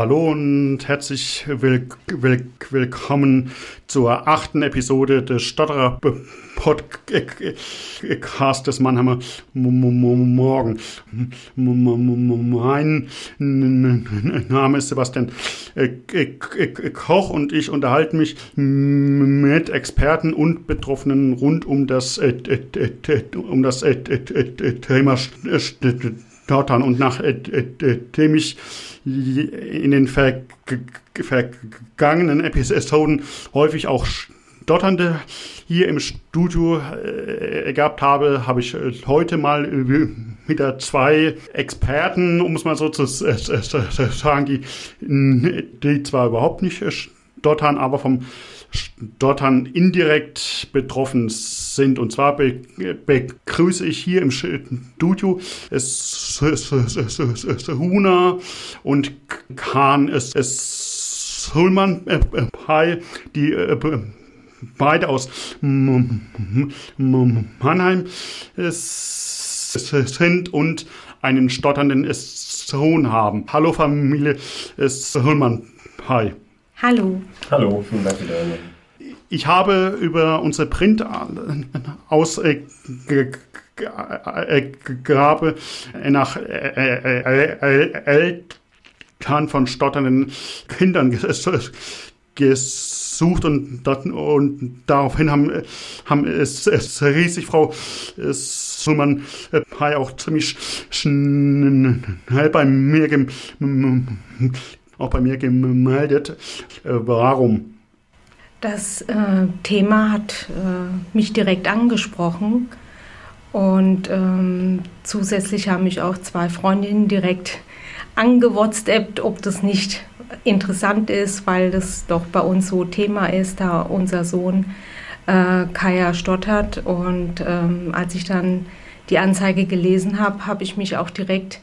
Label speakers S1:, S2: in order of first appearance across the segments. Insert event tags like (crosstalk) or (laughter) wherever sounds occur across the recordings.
S1: Hallo und herzlich will, will, willkommen zur achten Episode des Stotterer Podcast des Mannheimer Morgen. Mein Name ist Sebastian Koch und ich unterhalte mich mit Experten und Betroffenen rund um das, um das Thema Stottern. Und nachdem ich in den vergangenen Episoden häufig auch Stotternde hier im Studio äh, gehabt habe, habe ich äh, heute mal äh, wieder zwei Experten, um es mal so zu sagen, die, die zwar überhaupt nicht stottern, aber vom Stottern indirekt betroffen sind. Und zwar be begrüße ich hier im Studio Huna und es Sulman äh, Pai, die äh, beide aus Mannheim sind und einen stotternden Sohn haben. Hallo Familie Sulman Pai.
S2: Hallo.
S3: Hallo, vielen Dank für die Einladung.
S1: Ich habe über unsere Printausgabe nach Eltern von stotternden Kindern gesucht und, und daraufhin haben, haben es, es riesig Frau Summern auch ziemlich schnell bei mir auch bei mir gemeldet. Äh, warum?
S2: Das äh, Thema hat äh, mich direkt angesprochen und ähm, zusätzlich haben mich auch zwei Freundinnen direkt angewhatsappt, ob das nicht interessant ist, weil das doch bei uns so Thema ist, da unser Sohn äh, Kaya stottert. Und ähm, als ich dann die Anzeige gelesen habe, habe ich mich auch direkt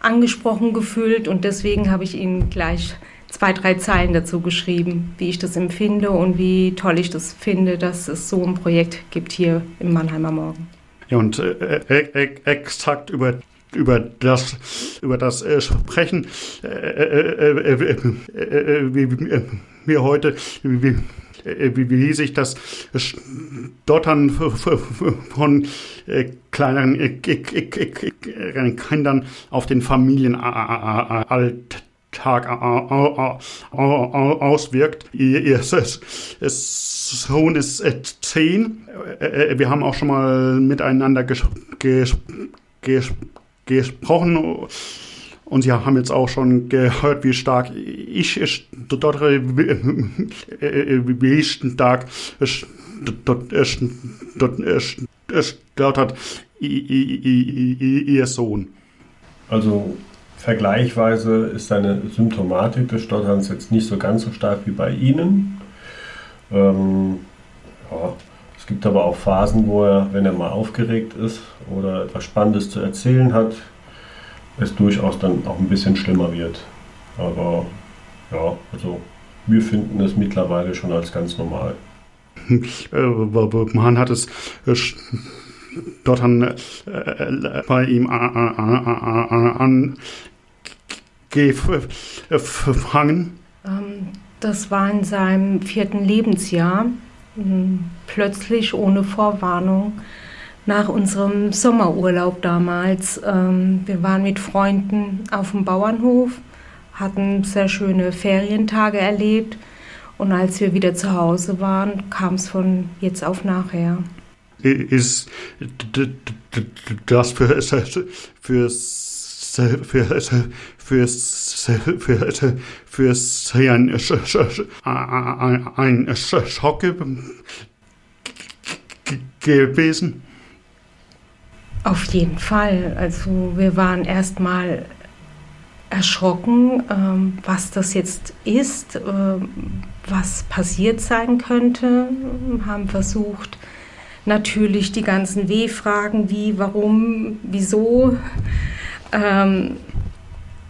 S2: angesprochen gefühlt und deswegen habe ich Ihnen gleich zwei, drei Zeilen dazu geschrieben, wie ich das empfinde und wie toll ich das finde, dass es so ein Projekt gibt hier im Mannheimer Morgen.
S1: Ja, und äh, äh, exakt über über das über das äh, sprechen äh, äh, äh, wie wir heute wie, wie, wie sich das Stottern von kleineren Kindern auf den Familienalltag auswirkt. Ihr Sohn ist zehn. Wir haben auch schon mal miteinander ges ges ges gesprochen und Sie haben jetzt auch schon gehört, wie stark ich stottere, wie stark stottert Ihr Sohn.
S3: Also vergleichsweise ist seine Symptomatik des Stotterns jetzt nicht so ganz so stark wie bei Ihnen. Ähm, ja, es gibt aber auch Phasen, wo er, wenn er mal aufgeregt ist oder etwas Spannendes zu erzählen hat, es durchaus dann auch ein bisschen schlimmer wird. Aber ja, also wir finden es mittlerweile schon als ganz normal.
S1: Man hat es dort an, bei ihm angefangen.
S2: Das war in seinem vierten Lebensjahr, plötzlich ohne Vorwarnung nach unserem Sommerurlaub damals. Ähm, wir waren mit Freunden auf dem Bauernhof, hatten sehr schöne Ferientage erlebt und als wir wieder zu Hause waren, kam es von jetzt auf nachher.
S1: Ist das für, für, für, für, für, für, für ein, ein Schock gewesen?
S2: Auf jeden Fall. Also wir waren erstmal erschrocken, ähm, was das jetzt ist, äh, was passiert sein könnte, haben versucht, natürlich die ganzen W-Fragen, wie, warum, wieso. Ähm,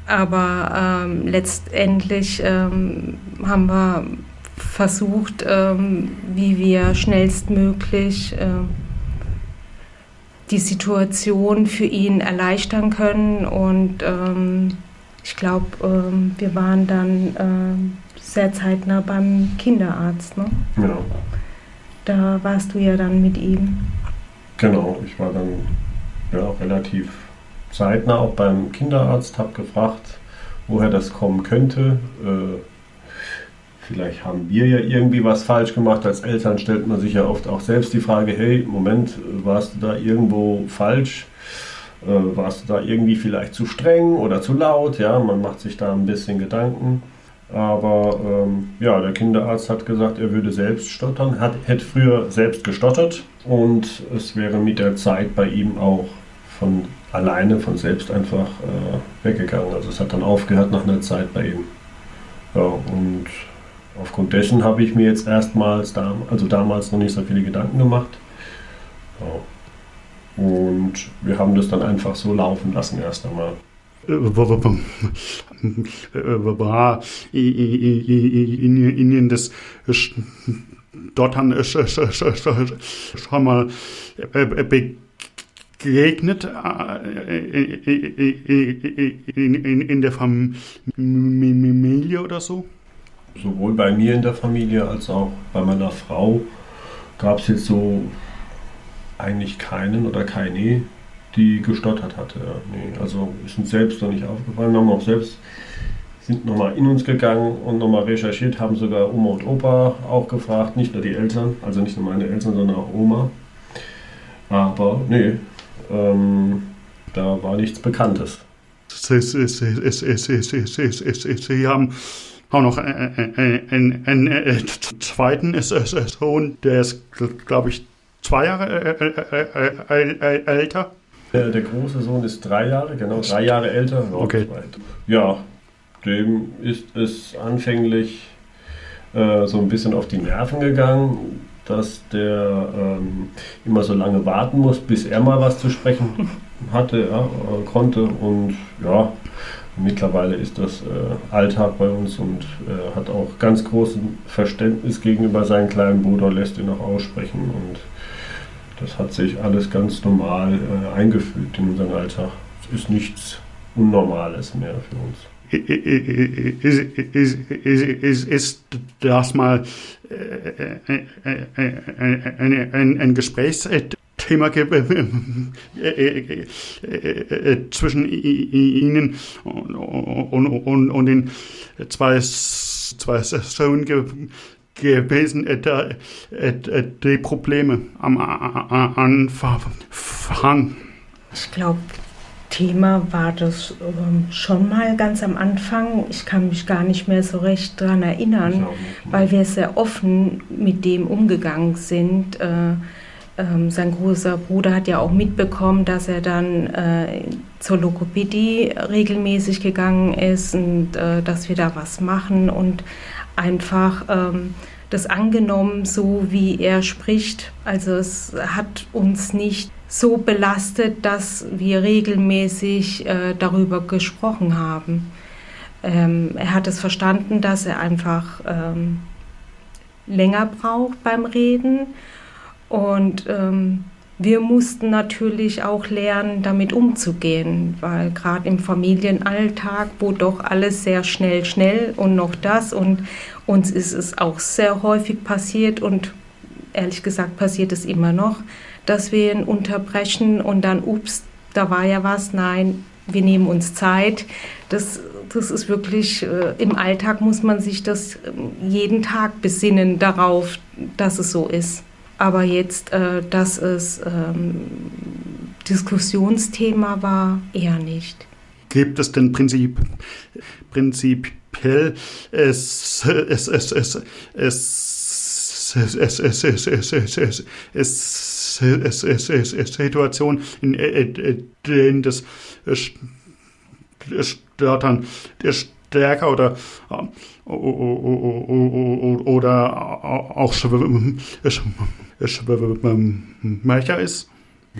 S2: aber ähm, letztendlich ähm, haben wir versucht, ähm, wie wir schnellstmöglich äh, die Situation für ihn erleichtern können und ähm, ich glaube, ähm, wir waren dann äh, sehr zeitnah beim Kinderarzt. Ne?
S3: Ja.
S2: Da warst du ja dann mit ihm.
S3: Genau, ich war dann ja, relativ zeitnah auch beim Kinderarzt, habe gefragt, woher das kommen könnte. Äh, vielleicht haben wir ja irgendwie was falsch gemacht. Als Eltern stellt man sich ja oft auch selbst die Frage, hey, Moment, warst du da irgendwo falsch? Äh, warst du da irgendwie vielleicht zu streng oder zu laut? Ja, man macht sich da ein bisschen Gedanken. Aber ähm, ja, der Kinderarzt hat gesagt, er würde selbst stottern, hat, hätte früher selbst gestottert und es wäre mit der Zeit bei ihm auch von alleine, von selbst einfach äh, weggegangen. Also es hat dann aufgehört nach einer Zeit bei ihm. Ja, und aufgrund dessen habe ich mir jetzt erstmals, also damals noch nicht so viele Gedanken gemacht. Ja. Und wir haben das dann einfach so laufen lassen erst einmal
S1: war ihnen das Stottern schon mal begegnet in der Familie oder so?
S3: Sowohl bei mir in der Familie als auch bei meiner Frau gab es jetzt so eigentlich keinen oder keine die gestottert hatte. Nee, also ist uns selbst noch nicht aufgefallen. Wir haben auch selbst sind nochmal in uns gegangen und nochmal recherchiert, haben sogar Oma und Opa auch gefragt, nicht nur die Eltern, also nicht nur meine Eltern, sondern auch Oma. Aber nee, ähm, da war nichts Bekanntes.
S1: Sie haben auch noch einen, zweiten Sohn, der ist, glaube ich, zwei Jahre älter.
S3: Der, der, große Sohn ist drei Jahre, genau, drei Jahre älter.
S1: Okay.
S3: Ja, dem ist es anfänglich äh, so ein bisschen auf die Nerven gegangen, dass der ähm, immer so lange warten muss, bis er mal was zu sprechen hatte, ja, äh, konnte. Und ja, mittlerweile ist das äh, Alltag bei uns und äh, hat auch ganz großes Verständnis gegenüber seinem kleinen Bruder, lässt ihn auch aussprechen und das hat sich alles ganz normal äh, eingefügt in unseren Alltag. Es ist nichts Unnormales mehr für uns.
S1: Ist, ist, ist das mal ein, ein, ein Gesprächsthema zwischen Ihnen und, und, und, und den zwei, zwei Söhnen gewesen, äh, äh, die Probleme am Anfang?
S2: Ich glaube, Thema war das ähm, schon mal ganz am Anfang. Ich kann mich gar nicht mehr so recht daran erinnern, weil wir sehr offen mit dem umgegangen sind. Äh, ähm, sein großer Bruder hat ja auch mitbekommen, dass er dann äh, zur Lokopädie regelmäßig gegangen ist und äh, dass wir da was machen und einfach ähm, das angenommen, so wie er spricht. Also es hat uns nicht so belastet, dass wir regelmäßig äh, darüber gesprochen haben. Ähm, er hat es verstanden, dass er einfach ähm, länger braucht beim Reden und ähm, wir mussten natürlich auch lernen, damit umzugehen, weil gerade im Familienalltag, wo doch alles sehr schnell, schnell und noch das und uns ist es auch sehr häufig passiert und ehrlich gesagt passiert es immer noch, dass wir ihn unterbrechen und dann, ups, da war ja was, nein, wir nehmen uns Zeit. Das, das ist wirklich, äh, im Alltag muss man sich das äh, jeden Tag besinnen darauf, dass es so ist. Aber jetzt, äh, dass es ähm, Diskussionsthema war, eher nicht.
S1: Gibt es denn Prinzip, prinzipiell es, es, es, es, es, Situation, in denen das Stottern stärker oder oder auch schwächer ist?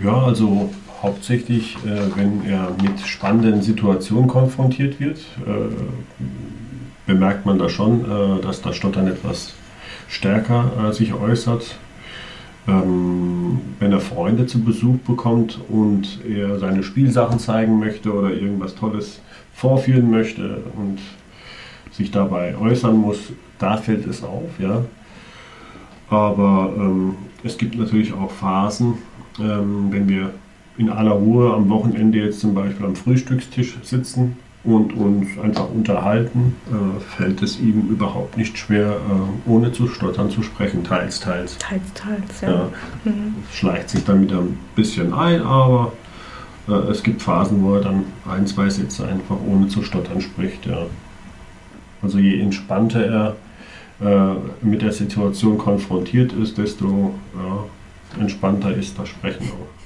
S3: Ja, also hauptsächlich, äh, wenn er mit spannenden Situationen konfrontiert wird, äh, bemerkt man da schon, äh, dass das Stottern etwas stärker sich äußert. ähm, wenn er Freunde zu Besuch bekommt und er seine Spielsachen zeigen möchte oder irgendwas Tolles vorführen möchte und sich dabei äußern muss, da fällt es auf, ja. Aber ähm, es gibt natürlich auch Phasen, ähm, wenn wir in aller Ruhe am Wochenende jetzt zum Beispiel am Frühstückstisch sitzen und uns einfach unterhalten, äh, fällt es ihm überhaupt nicht schwer, äh, ohne zu stottern zu sprechen, teils, teils.
S2: Teils, teils, ja.
S3: ja. Mhm. Schleicht sich damit ein bisschen ein, aber äh, es gibt Phasen, wo er dann ein, zwei Sätze einfach ohne zu stottern spricht. Ja. Also je entspannter er äh, mit der Situation konfrontiert ist, desto ja, entspannter ist das Sprechen auch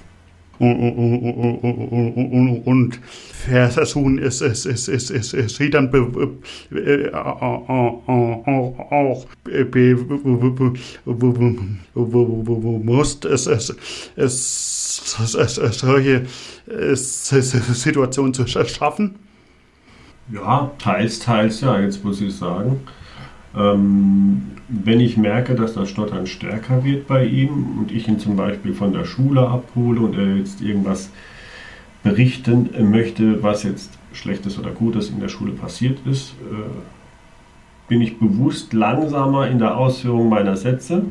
S1: und versuchen es, es, es, es, es, es sie dann auch bewusst es, es, es, es, es, solche Situationen zu schaffen?
S3: Ja, teils, teils, ja, jetzt muss ich sagen. Ähm, wenn ich merke, dass das Stottern stärker wird bei ihm und ich ihn zum Beispiel von der Schule abhole und er jetzt irgendwas berichten möchte, was jetzt Schlechtes oder Gutes in der Schule passiert ist, äh, bin ich bewusst langsamer in der Ausführung meiner Sätze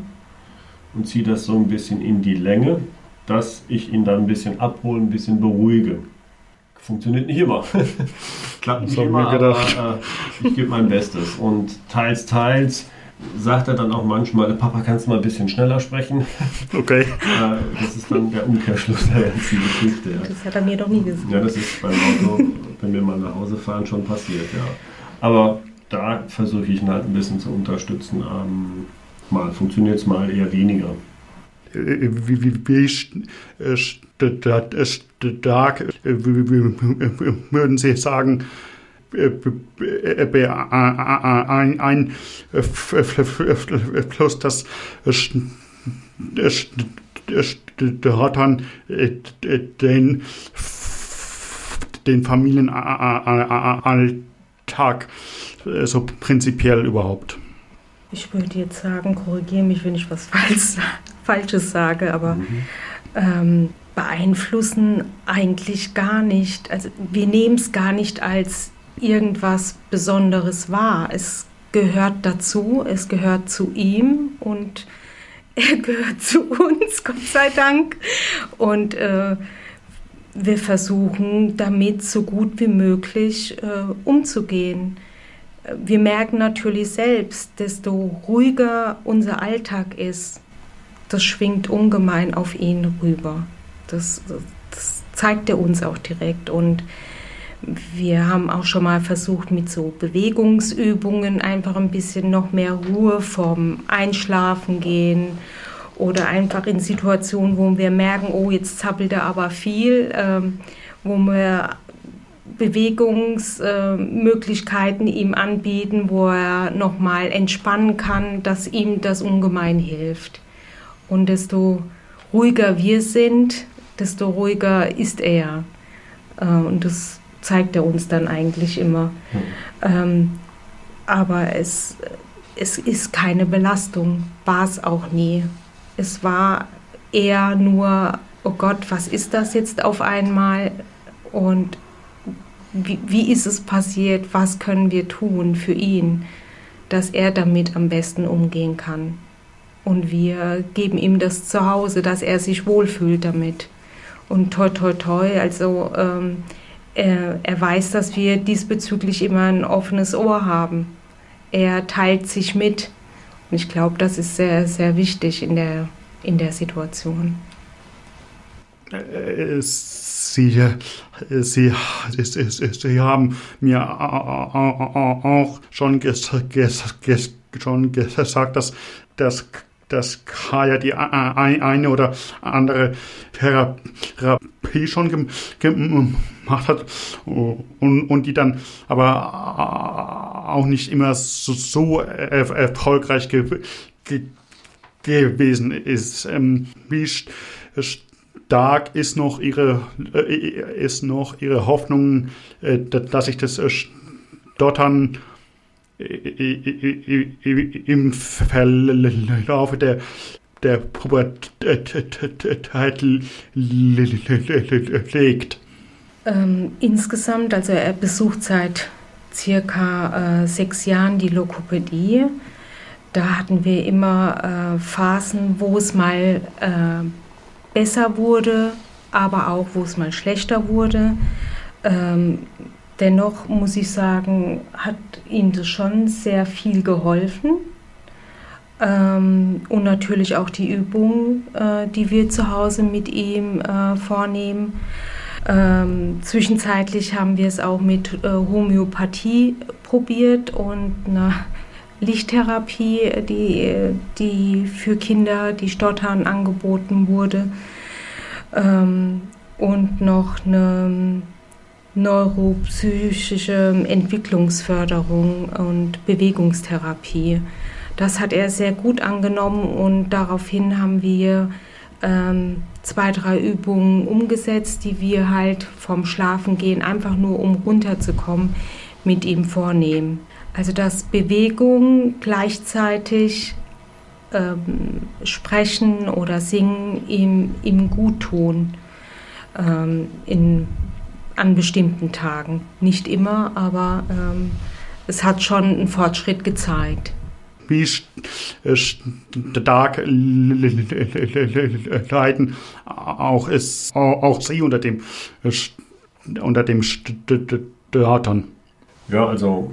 S3: und ziehe das so ein bisschen in die Länge, dass ich ihn dann ein bisschen abhole, ein bisschen beruhige. Funktioniert nicht immer. (laughs) Klappt nicht immer, aber äh, ich gebe mein Bestes. Und teils, teils sagt er dann auch manchmal, Papa, kannst du mal ein bisschen schneller sprechen? (laughs)
S1: Okay.
S3: äh, das ist dann der Umkehrschluss der ganzen Geschichte. Ja.
S2: Das hat er mir doch nie gesagt.
S3: Ja, das ist beim Auto, wenn wir mal nach Hause fahren, schon passiert, ja. Aber da versuche ich ihn halt ein bisschen zu unterstützen. Ähm, mal funktioniert es, mal eher weniger.
S1: Wie, stark würden Sie sagen, ein Einfluss, das Stottern den, den Familienalltag so prinzipiell überhaupt?
S2: Ich würde jetzt sagen, korrigiere mich, wenn ich was Falsches sage, aber mhm. ähm, beeinflussen eigentlich gar nicht. Also wir nehmen es gar nicht als irgendwas Besonderes wahr. Es gehört dazu, es gehört zu ihm und (laughs) er gehört zu uns, (laughs) Gott sei Dank. Und äh, wir versuchen damit so gut wie möglich äh, umzugehen. Wir merken natürlich selbst, desto ruhiger unser Alltag ist, das schwingt ungemein auf ihn rüber. Das, das zeigt er uns auch direkt. Und wir haben auch schon mal versucht, mit so Bewegungsübungen einfach ein bisschen noch mehr Ruhe vom Einschlafen gehen oder einfach in Situationen, wo wir merken, oh, jetzt zappelt er aber viel, ähm, wo wir Bewegungsmöglichkeiten äh, ihm anbieten, wo er nochmal entspannen kann, dass ihm das ungemein hilft. Und desto ruhiger wir sind, desto ruhiger ist er. Äh, und das zeigt er uns dann eigentlich immer. Mhm. Ähm, aber es, es ist keine Belastung, war es auch nie. Es war eher nur, oh Gott, was ist das jetzt auf einmal? Und wie, wie ist es passiert? Was können wir tun für ihn, dass er damit am besten umgehen kann? Und wir geben ihm das zu Hause, dass er sich wohlfühlt damit. Und toi, toi, toi, also ähm, er, er weiß, dass wir diesbezüglich immer ein offenes Ohr haben. Er teilt sich mit. Und ich glaube, das ist sehr, sehr wichtig in der, in der Situation.
S1: Sie, Sie, Sie haben mir auch schon, schon gesagt, dass das dass Kaya die eine oder andere Therapie schon gemacht hat und, und die dann aber auch nicht immer so, erfolgreich ge, ge, gewesen ist. Ähm, wie stark ist noch ihre, äh, ist noch ihre Hoffnung, äh, dass sich das Stottern im Verlauf der der Pubertät legt?
S2: Ähm, insgesamt, also er besucht seit circa äh, sechs Jahren die Lokopädie. Da hatten wir immer äh, Phasen, wo es mal äh, besser wurde, aber auch wo es mal schlechter wurde. Ähm, dennoch muss ich sagen, hat ihm das schon sehr viel geholfen. Ähm, und natürlich auch die Übungen, äh, die wir zu Hause mit ihm äh, vornehmen. Ähm, zwischenzeitlich haben wir es auch mit äh, Homöopathie probiert und eine Lichttherapie, die, die für Kinder, die stottern, angeboten wurde. Ähm, und noch eine neuropsychische Entwicklungsförderung und Bewegungstherapie. Das hat er sehr gut angenommen und daraufhin haben wir ähm, zwei, drei Übungen umgesetzt, die wir halt vom Schlafengehen einfach nur um runterzukommen mit ihm vornehmen. Also dass Bewegung gleichzeitig ähm, Sprechen oder Singen ihm, ihm gut tun ähm, in, an bestimmten Tagen. Nicht immer, aber ähm, es hat schon einen Fortschritt gezeigt
S1: wie stark leiden auch ist auch sie unter dem unter dem Störtern.
S3: Ja, also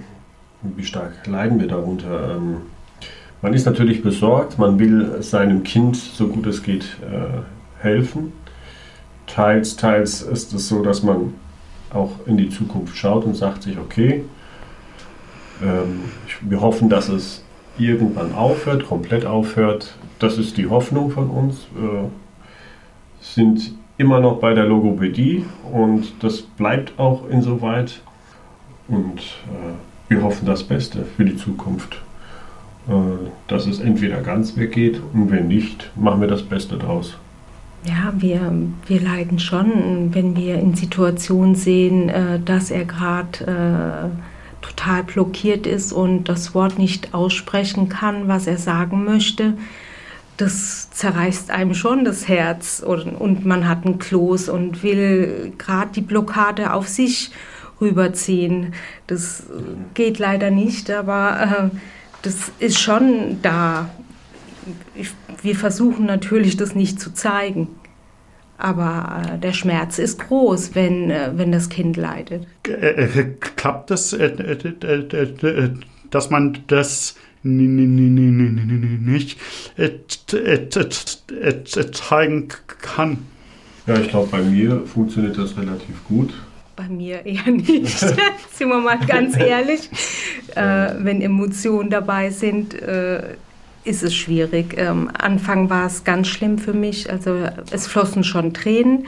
S3: wie stark leiden wir darunter? Ähm, man ist natürlich besorgt, man will seinem Kind so gut es geht äh, helfen. Teils, teils ist es so, dass man auch in die Zukunft schaut und sagt sich, okay, ähm, wir hoffen, dass es irgendwann aufhört, komplett aufhört. Das ist die Hoffnung von uns. Wir sind immer noch bei der Logopädie und das bleibt auch insoweit. Und äh, wir hoffen das Beste für die Zukunft. Äh, dass es entweder ganz weggeht und wenn nicht, machen wir das Beste draus.
S2: Ja, wir, wir leiden schon, wenn wir in Situationen sehen, äh, dass er gerade total blockiert ist und das Wort nicht aussprechen kann, was er sagen möchte, das zerreißt einem schon das Herz und, und man hat einen Kloß und will gerade die Blockade auf sich rüberziehen. Das geht leider nicht, aber äh, das ist schon da. Ich, wir versuchen natürlich, das nicht zu zeigen. Aber äh, der Schmerz ist groß, wenn, äh, wenn das Kind leidet.
S1: Klappt das, dass man das nicht zeigen kann?
S3: Ja, ich glaube, bei mir funktioniert das relativ gut.
S2: Bei mir eher nicht, (laughs) sind wir mal ganz ehrlich. (laughs) Äh, wenn Emotionen dabei sind, äh, ist es schwierig. Ähm, Anfang war es ganz schlimm für mich, also es flossen schon Tränen.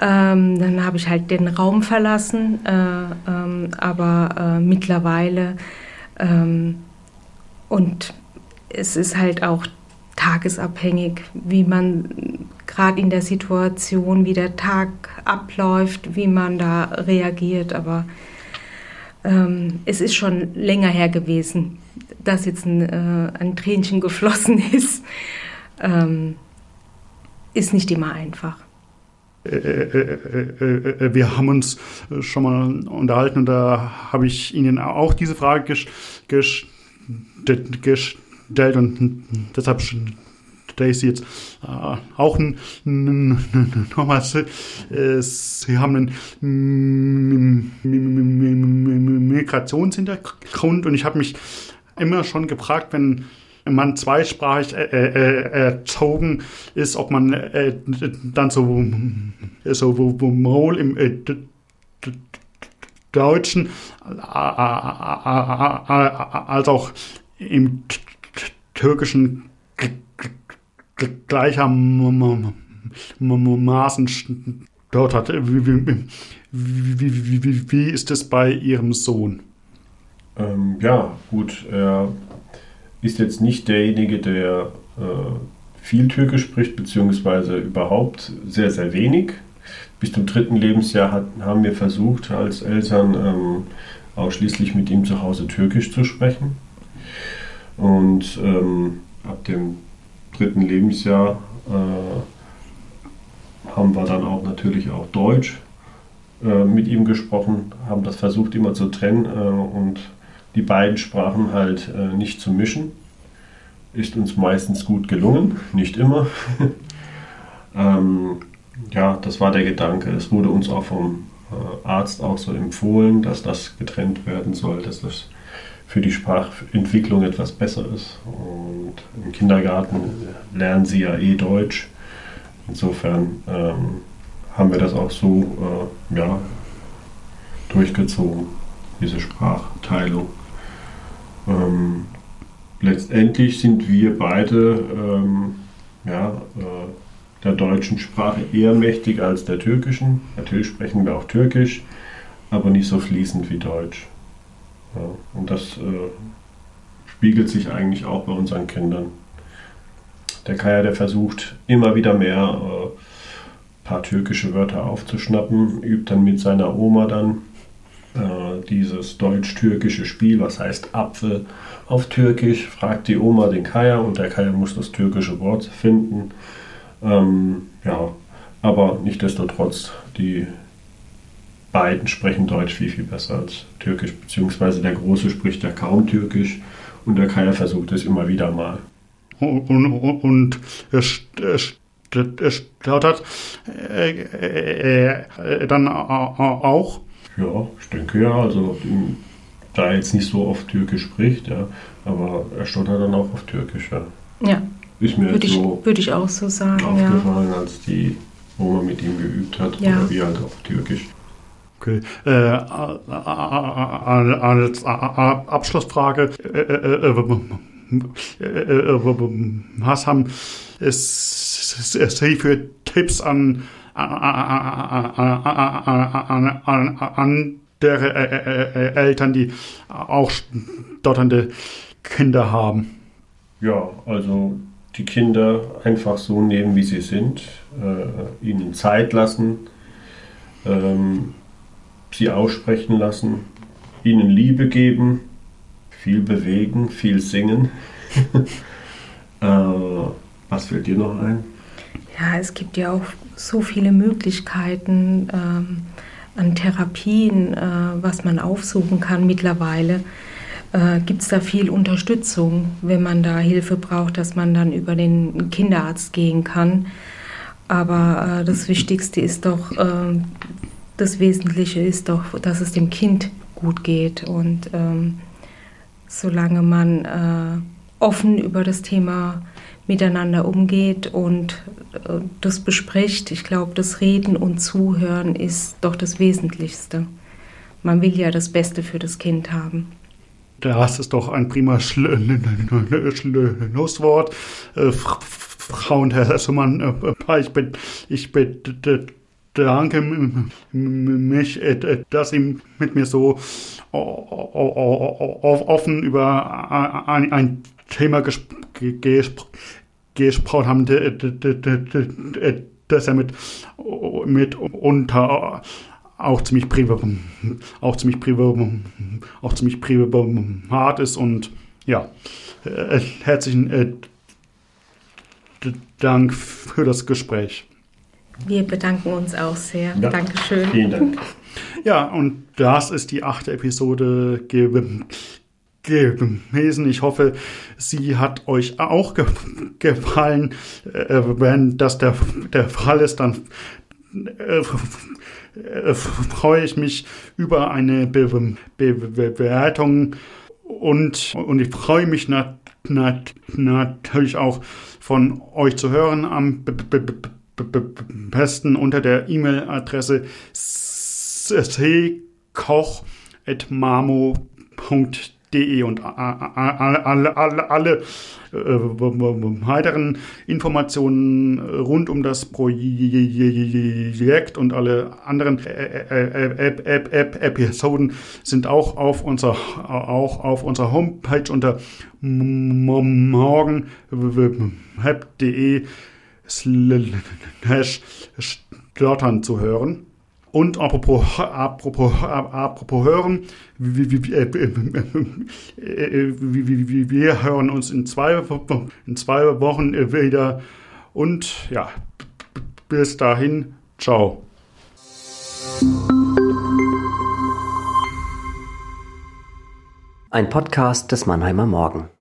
S2: Ähm, dann habe ich halt den Raum verlassen, äh, ähm, aber äh, mittlerweile ähm, und es ist halt auch tagesabhängig, wie man gerade in der Situation, wie der Tag abläuft, wie man da reagiert. Aber ähm, es ist schon länger her gewesen, dass jetzt ein, äh, ein Tränchen geflossen ist, ähm, ist nicht immer einfach.
S1: Äh, äh, äh, wir haben uns schon mal unterhalten und da habe ich Ihnen auch diese Frage gestellt und deshalb stelle ich Sie jetzt auch nochmal. Sie haben einen Migrationshintergrund und ich habe mich immer schon gefragt, wenn man zweisprachig äh, äh, erzogen ist, ob man äh, dann so, so wohl im äh, Deutschen als auch im Türkischen gleichermaßen dort hat. Wie, ist es bei Ihrem Sohn?
S3: Ähm, ja, gut. Er ist jetzt nicht derjenige, der äh, viel Türkisch spricht, beziehungsweise überhaupt sehr, sehr wenig. Bis zum dritten Lebensjahr hat, haben wir versucht, als Eltern ähm, ausschließlich mit ihm zu Hause Türkisch zu sprechen. Und ähm, ab dem dritten Lebensjahr äh, haben wir dann auch natürlich auch Deutsch äh, mit ihm gesprochen, haben das versucht immer zu trennen äh, und die beiden Sprachen halt äh, nicht zu mischen. Ist uns meistens gut gelungen, nicht immer. (laughs) ähm, ja, das war der Gedanke. Es wurde uns auch vom äh, Arzt auch so empfohlen, dass das getrennt werden soll, dass das für die Sprachentwicklung etwas besser ist. Und im Kindergarten lernen sie ja eh Deutsch. Insofern ähm, haben wir das auch so äh, ja, durchgezogen, diese Sprachteilung. Ähm, letztendlich sind wir beide ähm, ja, äh, der deutschen Sprache eher mächtig als der türkischen. Natürlich sprechen wir auch Türkisch, aber nicht so fließend wie Deutsch. Ja, und das äh, spiegelt sich eigentlich auch bei unseren Kindern. Der Kaya, der versucht immer wieder mehr äh, paar türkische Wörter aufzuschnappen, übt dann mit seiner Oma dann dieses deutsch-türkische Spiel, was heißt Apfel auf Türkisch, fragt die Oma den Kaya und der Kaya muss das türkische Wort finden. Ähm, ja, aber nichtdestotrotz, die beiden sprechen Deutsch viel, viel besser als Türkisch, beziehungsweise der Große spricht ja kaum Türkisch und der Kaya versucht es immer wieder mal.
S1: Und, und, und stottert äh, äh, äh, dann auch?
S3: Ja, ich denke ja, also da er jetzt nicht so oft Türkisch spricht, ja, aber er stottert dann auch auf Türkisch, ja.
S2: Ja.
S3: Ist mir
S2: Würde ich,
S3: so
S2: würde ich auch so sagen, ja.
S3: aufgefallen, als die Oma mit ihm geübt hat,
S2: Ja.
S3: oder wie halt auf Türkisch.
S1: Okay. Äh, als Abschlussfrage, äh, äh, äh, äh, was haben es, es Sie für Tipps an, an, an, an, an andere äh, äh, Eltern, die auch stotternde Kinder haben?
S3: Ja, also die Kinder einfach so nehmen, wie sie sind, äh, ihnen Zeit lassen, ähm, sie aussprechen lassen, ihnen Liebe geben, viel bewegen, viel singen. äh, was fällt dir noch ein?
S2: Ja, es gibt ja auch so viele Möglichkeiten ähm, an Therapien, äh, was man aufsuchen kann mittlerweile. Äh, gibt es da viel Unterstützung, wenn man da Hilfe braucht, dass man dann über den Kinderarzt gehen kann. Aber äh, das Wichtigste ist doch, äh, das Wesentliche ist doch, dass es dem Kind gut geht. Und ähm, solange man äh, offen über das Thema miteinander umgeht und äh, das bespricht. Ich glaube, das Reden und Zuhören ist doch das Wesentlichste. Man will ja das Beste für das Kind haben.
S1: Das ist doch ein prima Schl Schlusswort. Äh, Frau und Herr Hessemann, äh, ich, bin, ich bedanke mich, dass Sie mit mir so offen über ein Thema gesprochen gesprochen haben, dass er mit, mit unter auch ziemlich privat, auch ziemlich privat, auch ziemlich privat ist und ja, äh, herzlichen äh, Dank für das Gespräch.
S2: Wir bedanken uns auch sehr.
S3: Ja,
S2: Dankeschön.
S3: Vielen Dank.
S1: Ja, und das ist die achte Episode ge gewesen. Ich hoffe, sie hat euch auch ge gefallen. Äh, wenn das der, der Fall ist, dann äh, äh, freue ich mich über eine Be Be Bewertung und, und ich freue mich nat nat natürlich auch von euch zu hören am be be be besten unter der E-Mail-Adresse ckoch.mamo.de und alle, alle, alle, äh, weiteren Informationen rund um das Projekt und alle anderen Episoden sind auch auf unserer auch auf unserer Homepage unter morgenweb.de slash stottern zu hören. Und apropos, apropos, apropos hören, wir hören uns in zwei, in zwei Wochen wieder. Und ja, bis dahin, ciao.
S4: Ein Podcast des Mannheimer Morgen.